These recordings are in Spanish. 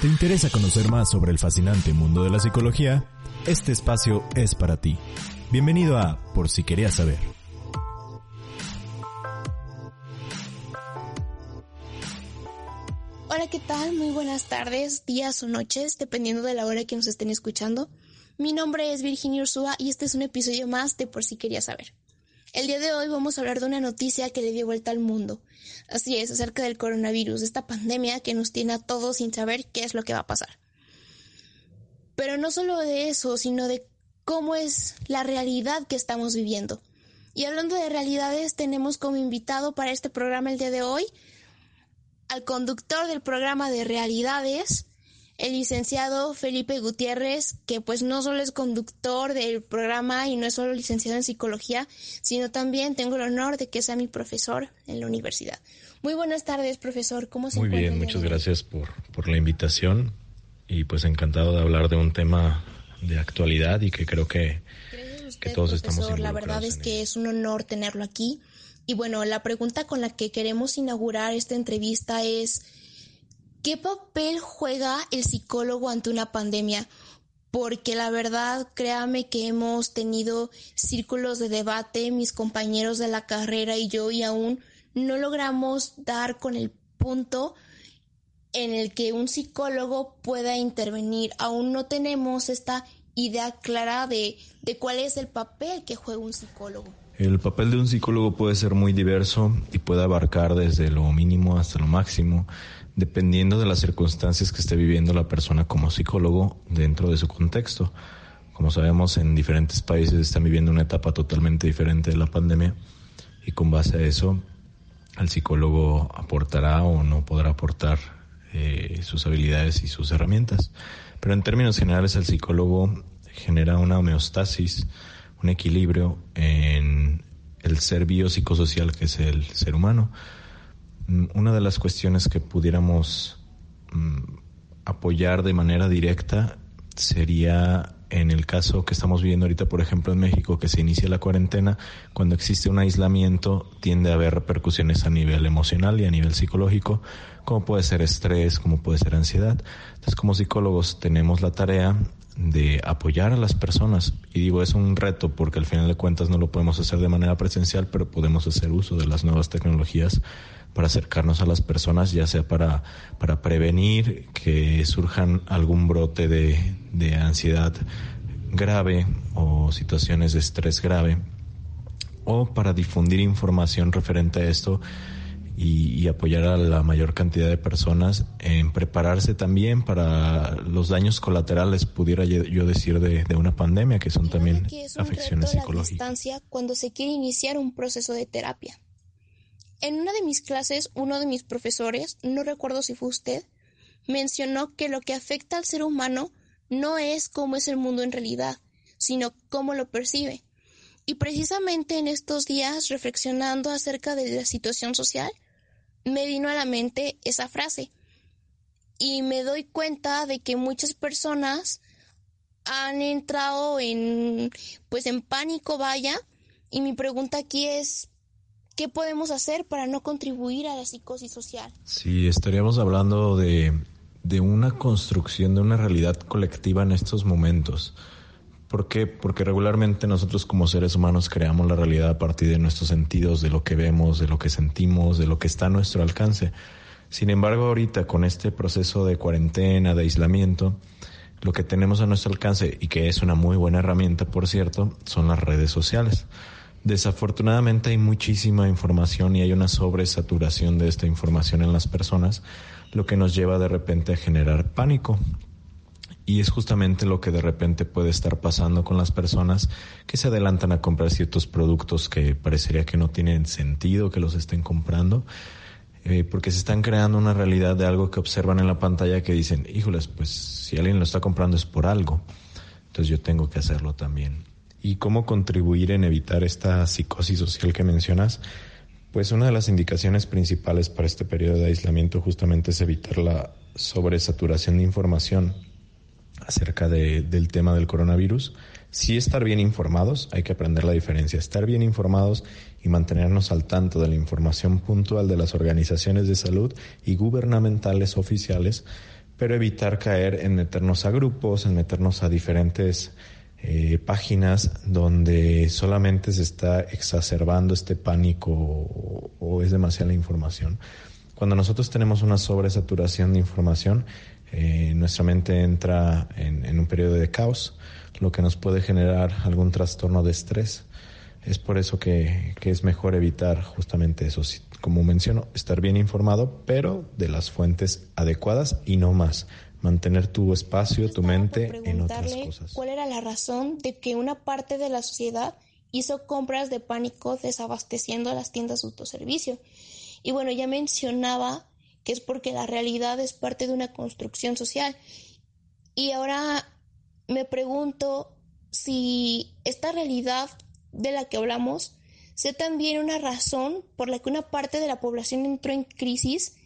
¿Te interesa conocer más sobre el fascinante mundo de la psicología? Este espacio es para ti. Bienvenido a Por si querías saber. Hola, ¿qué tal? Muy buenas tardes, días o noches, dependiendo de la hora que nos estén escuchando. Mi nombre es Virginia Ursúa y este es un episodio más de Por si querías saber. El día de hoy vamos a hablar de una noticia que le dio vuelta al mundo. Así es, acerca del coronavirus, esta pandemia que nos tiene a todos sin saber qué es lo que va a pasar. Pero no solo de eso, sino de cómo es la realidad que estamos viviendo. Y hablando de realidades, tenemos como invitado para este programa el día de hoy al conductor del programa de realidades, el licenciado Felipe Gutiérrez, que pues no solo es conductor del programa y no es solo licenciado en psicología, sino también tengo el honor de que sea mi profesor en la universidad. Muy buenas tardes, profesor. ¿Cómo se Muy bien, muchas gracias por, por la invitación y pues encantado de hablar de un tema de actualidad y que creo que, que todos estamos La verdad es que es un honor tenerlo aquí. Y bueno, la pregunta con la que queremos inaugurar esta entrevista es ¿Qué papel juega el psicólogo ante una pandemia? Porque la verdad, créame que hemos tenido círculos de debate, mis compañeros de la carrera y yo, y aún no logramos dar con el punto en el que un psicólogo pueda intervenir. Aún no tenemos esta idea clara de, de cuál es el papel que juega un psicólogo. El papel de un psicólogo puede ser muy diverso y puede abarcar desde lo mínimo hasta lo máximo dependiendo de las circunstancias que esté viviendo la persona como psicólogo dentro de su contexto. Como sabemos, en diferentes países están viviendo una etapa totalmente diferente de la pandemia y con base a eso, el psicólogo aportará o no podrá aportar eh, sus habilidades y sus herramientas. Pero en términos generales, el psicólogo genera una homeostasis, un equilibrio en el ser biopsicosocial que es el ser humano una de las cuestiones que pudiéramos mm, apoyar de manera directa sería en el caso que estamos viviendo ahorita, por ejemplo, en México, que se inicia la cuarentena, cuando existe un aislamiento, tiende a haber repercusiones a nivel emocional y a nivel psicológico, como puede ser estrés, como puede ser ansiedad. Entonces, como psicólogos tenemos la tarea de apoyar a las personas. Y digo, es un reto porque al final de cuentas no lo podemos hacer de manera presencial, pero podemos hacer uso de las nuevas tecnologías para acercarnos a las personas, ya sea para, para prevenir que surjan algún brote de, de ansiedad grave o situaciones de estrés grave, o para difundir información referente a esto y, apoyar a la mayor cantidad de personas en prepararse también para los daños colaterales, pudiera yo decir, de, de una pandemia, que son también afecciones psicológicas. cuando se quiere iniciar un proceso de terapia. En una de mis clases, uno de mis profesores, no recuerdo si fue usted, mencionó que lo que afecta al ser humano no es cómo es el mundo en realidad, sino cómo lo percibe. Y precisamente en estos días, reflexionando acerca de la situación social, me vino a la mente esa frase. Y me doy cuenta de que muchas personas han entrado en pues en pánico, vaya, y mi pregunta aquí es ¿Qué podemos hacer para no contribuir a la psicosis social? Sí, estaríamos hablando de, de una construcción de una realidad colectiva en estos momentos. ¿Por qué? Porque regularmente nosotros como seres humanos creamos la realidad a partir de nuestros sentidos, de lo que vemos, de lo que sentimos, de lo que está a nuestro alcance. Sin embargo, ahorita con este proceso de cuarentena, de aislamiento, lo que tenemos a nuestro alcance, y que es una muy buena herramienta, por cierto, son las redes sociales. Desafortunadamente hay muchísima información y hay una sobresaturación de esta información en las personas, lo que nos lleva de repente a generar pánico. Y es justamente lo que de repente puede estar pasando con las personas que se adelantan a comprar ciertos productos que parecería que no tienen sentido que los estén comprando, eh, porque se están creando una realidad de algo que observan en la pantalla que dicen, híjoles, pues si alguien lo está comprando es por algo, entonces yo tengo que hacerlo también y cómo contribuir en evitar esta psicosis social que mencionas, pues una de las indicaciones principales para este periodo de aislamiento justamente es evitar la sobresaturación de información acerca del tema del coronavirus. Sí estar bien informados, hay que aprender la diferencia, estar bien informados y mantenernos al tanto de la información puntual de las organizaciones de salud y gubernamentales oficiales pero evitar caer en meternos a grupos, en meternos a diferentes eh, páginas donde solamente se está exacerbando este pánico o, es demasiada información. Cuando nosotros tenemos una sobresaturación de información, eh, nuestra mente entra en, un periodo de caos, lo que nos puede generar algún trastorno de estrés. Es por eso que, que es mejor evitar justamente eso. Como menciono, estar bien informado, pero de las fuentes adecuadas y no más mantener tu espacio, tu mente en otras cosas. ¿Cuál era la razón de que una parte de la sociedad hizo compras de pánico desabasteciendo las tiendas de autoservicio? Y bueno, ya mencionaba que es porque la realidad es parte de una construcción social. Y ahora me pregunto si esta realidad de la que hablamos sea también una razón por la que una parte de la población entró en crisis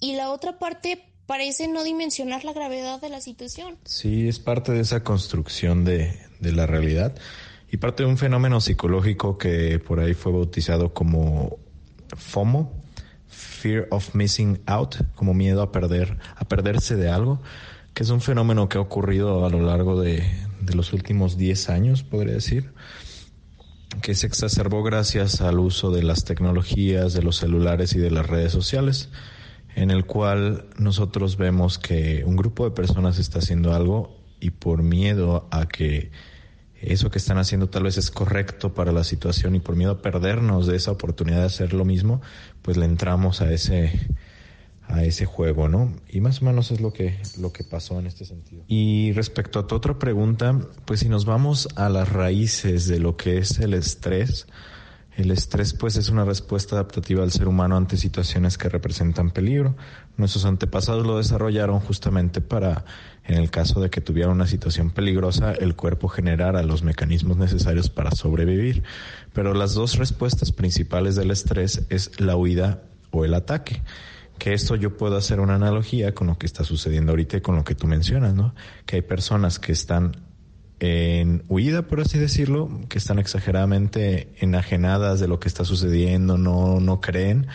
y la otra parte parece no dimensionar la gravedad de la situación. Sí, es parte de esa construcción de, de la realidad y parte de un fenómeno psicológico que por ahí fue bautizado como FOMO, Fear of Missing Out, como miedo a perder, a perderse de algo, que es un fenómeno que ha ocurrido a lo largo de, de los últimos 10 años, podría decir, que se exacerbó gracias al uso de las tecnologías, de los celulares y de las redes sociales en el cual nosotros vemos que un grupo de personas está haciendo algo y por miedo a que eso que están haciendo tal vez es correcto para la situación y por miedo a perdernos de esa oportunidad de hacer lo mismo, pues le entramos a ese a ese juego, ¿no? Y más o menos es lo que lo que pasó en este sentido. Y respecto a tu otra pregunta, pues si nos vamos a las raíces de lo que es el estrés, el estrés pues es una respuesta adaptativa del ser humano ante situaciones que representan peligro. Nuestros antepasados lo desarrollaron justamente para, en el caso de que tuviera una situación peligrosa, el cuerpo generara los mecanismos necesarios para sobrevivir. Pero las dos respuestas principales del estrés es la huida o el ataque. Que esto yo puedo hacer una analogía con lo que está sucediendo ahorita y con lo que tú mencionas, ¿no? Que hay personas que están en huida, por así decirlo, que están exageradamente enajenadas de lo que está sucediendo, no, no creen.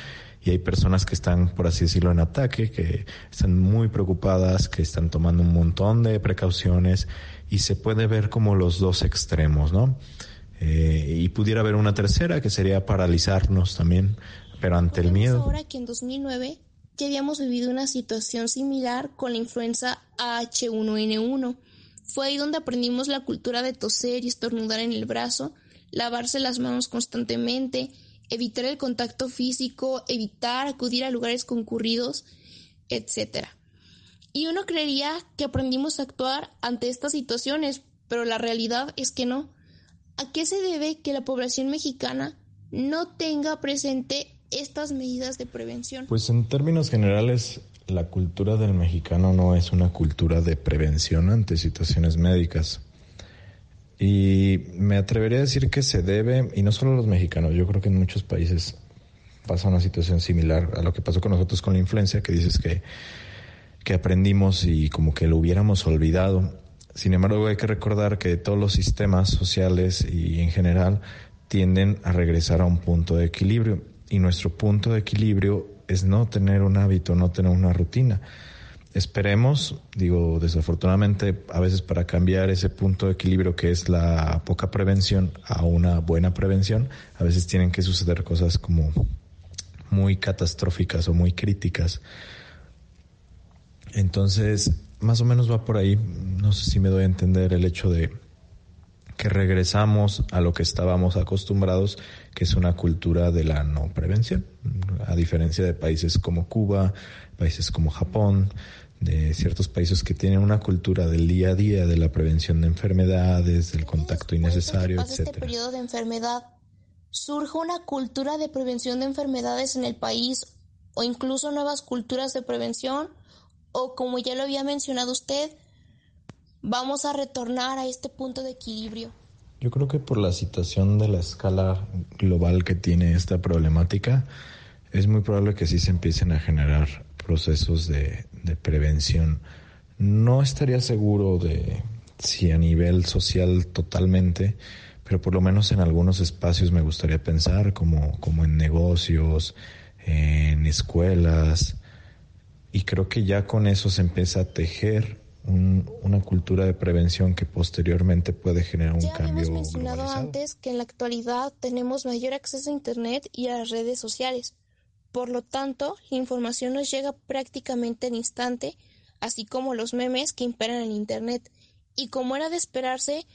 Y hay personas que están, por así decirlo, en ataque, que están muy preocupadas, que están tomando un montón de precauciones y se puede ver como los dos extremos, ¿no? Eh, y pudiera haber una tercera que sería paralizarnos también, pero ante el miedo. Ahora que en 2009 ya habíamos vivido una situación similar con la influenza H1N1 fue ahí donde aprendimos la cultura de toser y estornudar en el brazo, lavarse las manos constantemente, evitar el contacto físico, evitar acudir a lugares concurridos, etc. Y uno creería que aprendimos a actuar ante estas situaciones, pero la realidad es que no. ¿A qué se debe que la población mexicana no tenga presente estas medidas de prevención? Pues en términos generales, la cultura del mexicano no es una cultura de prevención ante situaciones médicas. Y me atrevería a decir que se debe, y no solo los mexicanos, yo creo que en muchos países pasa una situación similar a lo que pasó con nosotros con la influencia, que dices que, que aprendimos y como que lo hubiéramos olvidado. Sin embargo, hay que recordar que todos los sistemas sociales y en general tienden a regresar a un punto de equilibrio. Y nuestro punto de equilibrio es no tener un hábito, no tener una rutina. Esperemos, digo, desafortunadamente, a veces para cambiar ese punto de equilibrio que es la poca prevención a una buena prevención, a veces tienen que suceder cosas como muy catastróficas o muy críticas. Entonces, más o menos va por ahí. No sé si me doy a entender el hecho de que regresamos a lo que estábamos acostumbrados, que es una cultura de la no prevención, a diferencia de países como Cuba, países como Japón, de ciertos países que tienen una cultura del día a día de la prevención de enfermedades, del contacto innecesario, etc. este periodo de enfermedad, surge una cultura de prevención de enfermedades en el país o incluso nuevas culturas de prevención o como ya lo había mencionado usted, vamos a retornar a este punto de equilibrio? Yo creo que por la situación de la escala global que tiene esta problemática, es muy probable que sí se empiecen a generar procesos de, prevención. No estaría seguro de si a nivel social totalmente, pero por lo menos en algunos espacios me gustaría pensar, como, como en negocios, en escuelas, y creo que ya con eso se empieza a tejer una cultura de prevención que posteriormente puede generar un cambio. Ya habíamos mencionado antes que en la actualidad tenemos mayor acceso a Internet y a las redes sociales. Por lo tanto, la información nos llega prácticamente al instante, así como los memes que imperan en Internet. Y como era de esperarse,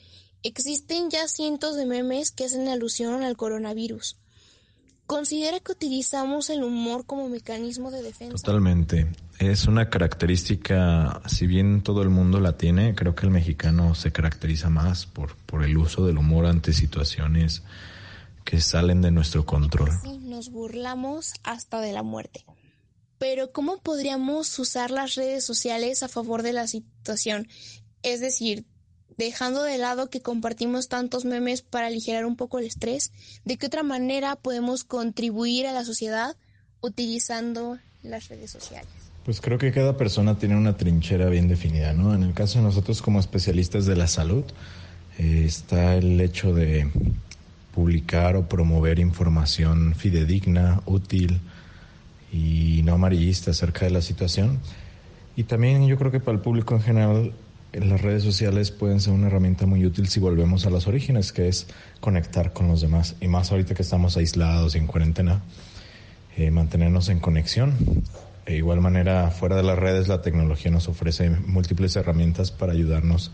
existen ya cientos de memes que hacen alusión al coronavirus. ¿Considera que utilizamos el humor como mecanismo de defensa? Totalmente. Es una característica, si bien todo el mundo la tiene, creo que el mexicano se caracteriza más por, por el uso del humor ante situaciones que salen de nuestro control. Sí, nos burlamos hasta de la muerte. Pero ¿cómo podríamos usar las redes sociales a favor de la situación? Es decir, dejando de lado que compartimos tantos memes para aligerar un poco el estrés, ¿de qué otra manera podemos contribuir a la sociedad utilizando las redes sociales? Pues creo que cada persona tiene una trinchera bien definida, ¿no? En el caso de nosotros como especialistas de la salud, eh, está el hecho de publicar o promover información fidedigna, útil y no amarillista acerca de la situación. Y también yo creo que para el público en general las redes sociales pueden ser una herramienta muy útil si volvemos a los orígenes, que es conectar con los demás. Y más ahorita que estamos aislados y en cuarentena, eh, mantenernos en conexión. De igual manera, fuera de las redes, la tecnología nos ofrece múltiples herramientas para ayudarnos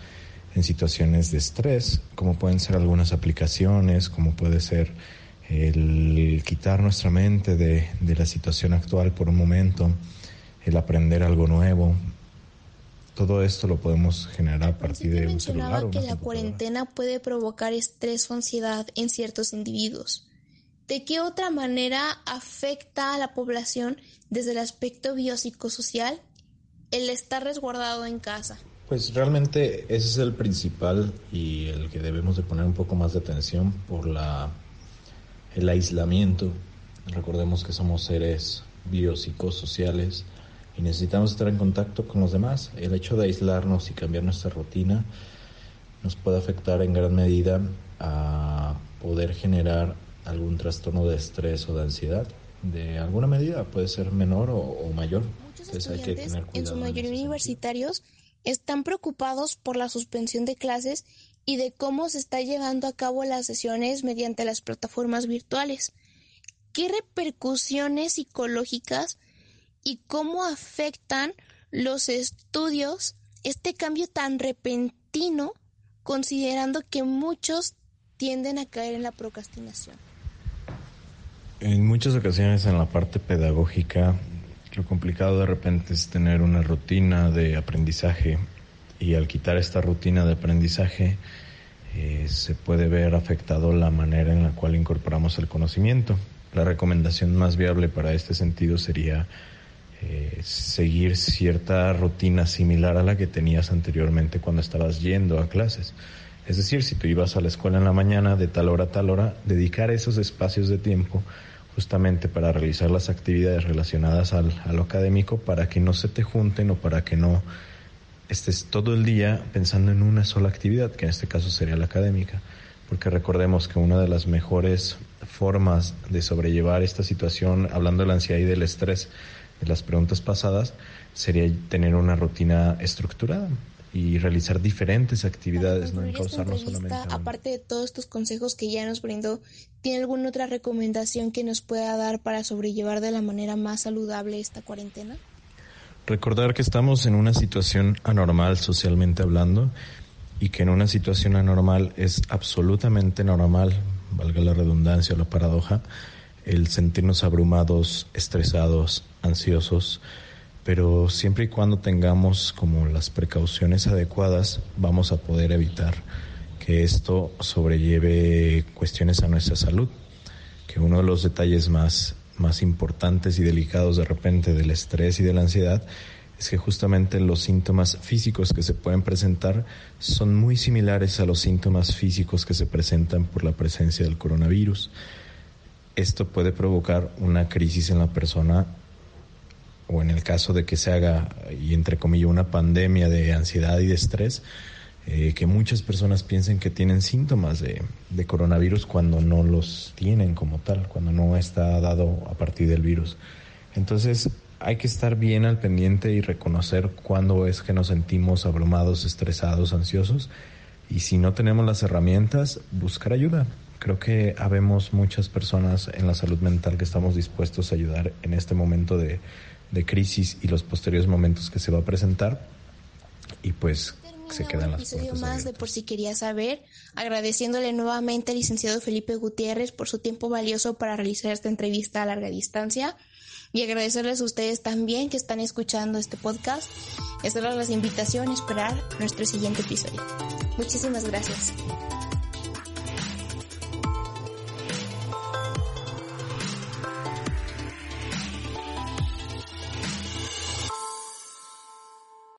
en situaciones de estrés, como pueden ser algunas aplicaciones, como puede ser el quitar nuestra mente de, de la situación actual por un momento, el aprender algo nuevo, todo esto lo podemos generar a partir de un celular. que la cuarentena puede provocar estrés o ansiedad en ciertos individuos. ¿De qué otra manera afecta a la población desde el aspecto biopsicosocial el estar resguardado en casa? Pues realmente ese es el principal y el que debemos de poner un poco más de atención por la el aislamiento. Recordemos que somos seres biopsicosociales y necesitamos estar en contacto con los demás. El hecho de aislarnos y cambiar nuestra rutina nos puede afectar en gran medida a poder generar algún trastorno de estrés o de ansiedad. De alguna medida puede ser menor o, mayor. Muchos estudiantes, en su mayoría universitarios, están preocupados por la suspensión de clases y de cómo se está llevando a cabo las sesiones mediante las plataformas virtuales. ¿Qué repercusiones psicológicas y cómo afectan los estudios este cambio tan repentino, considerando que muchos tienden a caer en la procrastinación. En muchas ocasiones en la parte pedagógica, lo complicado de repente es tener una rutina de aprendizaje y al quitar esta rutina de aprendizaje eh, se puede ver afectado la manera en la cual incorporamos el conocimiento. La recomendación más viable para este sentido sería eh, seguir cierta rutina similar a la que tenías anteriormente cuando estabas yendo a clases. Es decir, si tú ibas a la escuela en la mañana de tal hora a tal hora, dedicar esos espacios de tiempo justamente para realizar las actividades relacionadas al, a académico para que no se te junten o para que no estés todo el día pensando en una sola actividad, que en este caso sería la académica. Porque recordemos que una de las mejores formas de sobrellevar esta situación, hablando de la ansiedad y del estrés, de las preguntas pasadas sería tener una rutina estructurada y realizar diferentes actividades, no encauzarnos solamente. Aparte de todos estos consejos que ya nos brindó, ¿tiene alguna otra recomendación que nos pueda dar para sobrellevar de la manera más saludable esta cuarentena? Recordar que estamos en una situación anormal socialmente hablando y que en una situación anormal es absolutamente normal, valga la redundancia o la paradoja, el sentirnos abrumados, estresados, ansiosos, pero siempre y cuando tengamos como las precauciones adecuadas, vamos a poder evitar que esto sobrelleve cuestiones a nuestra salud, que uno de los detalles más, más importantes y delicados de repente del estrés y de la ansiedad es que justamente los síntomas físicos que se pueden presentar son muy similares a los síntomas físicos que se presentan por la presencia del coronavirus. Esto puede provocar una crisis en la persona o en el caso de que se haga, y entre comillas, una pandemia de ansiedad y de estrés, eh, que muchas personas piensen que tienen síntomas de, coronavirus cuando no los tienen como tal, cuando no está dado a partir del virus. Entonces, hay que estar bien al pendiente y reconocer cuándo es que nos sentimos abrumados, estresados, ansiosos. Y si no tenemos las herramientas, buscar ayuda. Creo que habemos muchas personas en la salud mental que estamos dispuestos a ayudar en este momento de, de crisis y los posteriores momentos que se va a presentar. Y pues se quedan las episodio más de Por si quería saber, agradeciéndole nuevamente al licenciado Felipe Gutiérrez por su tiempo valioso para realizar esta entrevista a larga distancia y agradecerles a ustedes también que están escuchando este podcast hacerles la invitación a esperar nuestro siguiente episodio. Muchísimas gracias.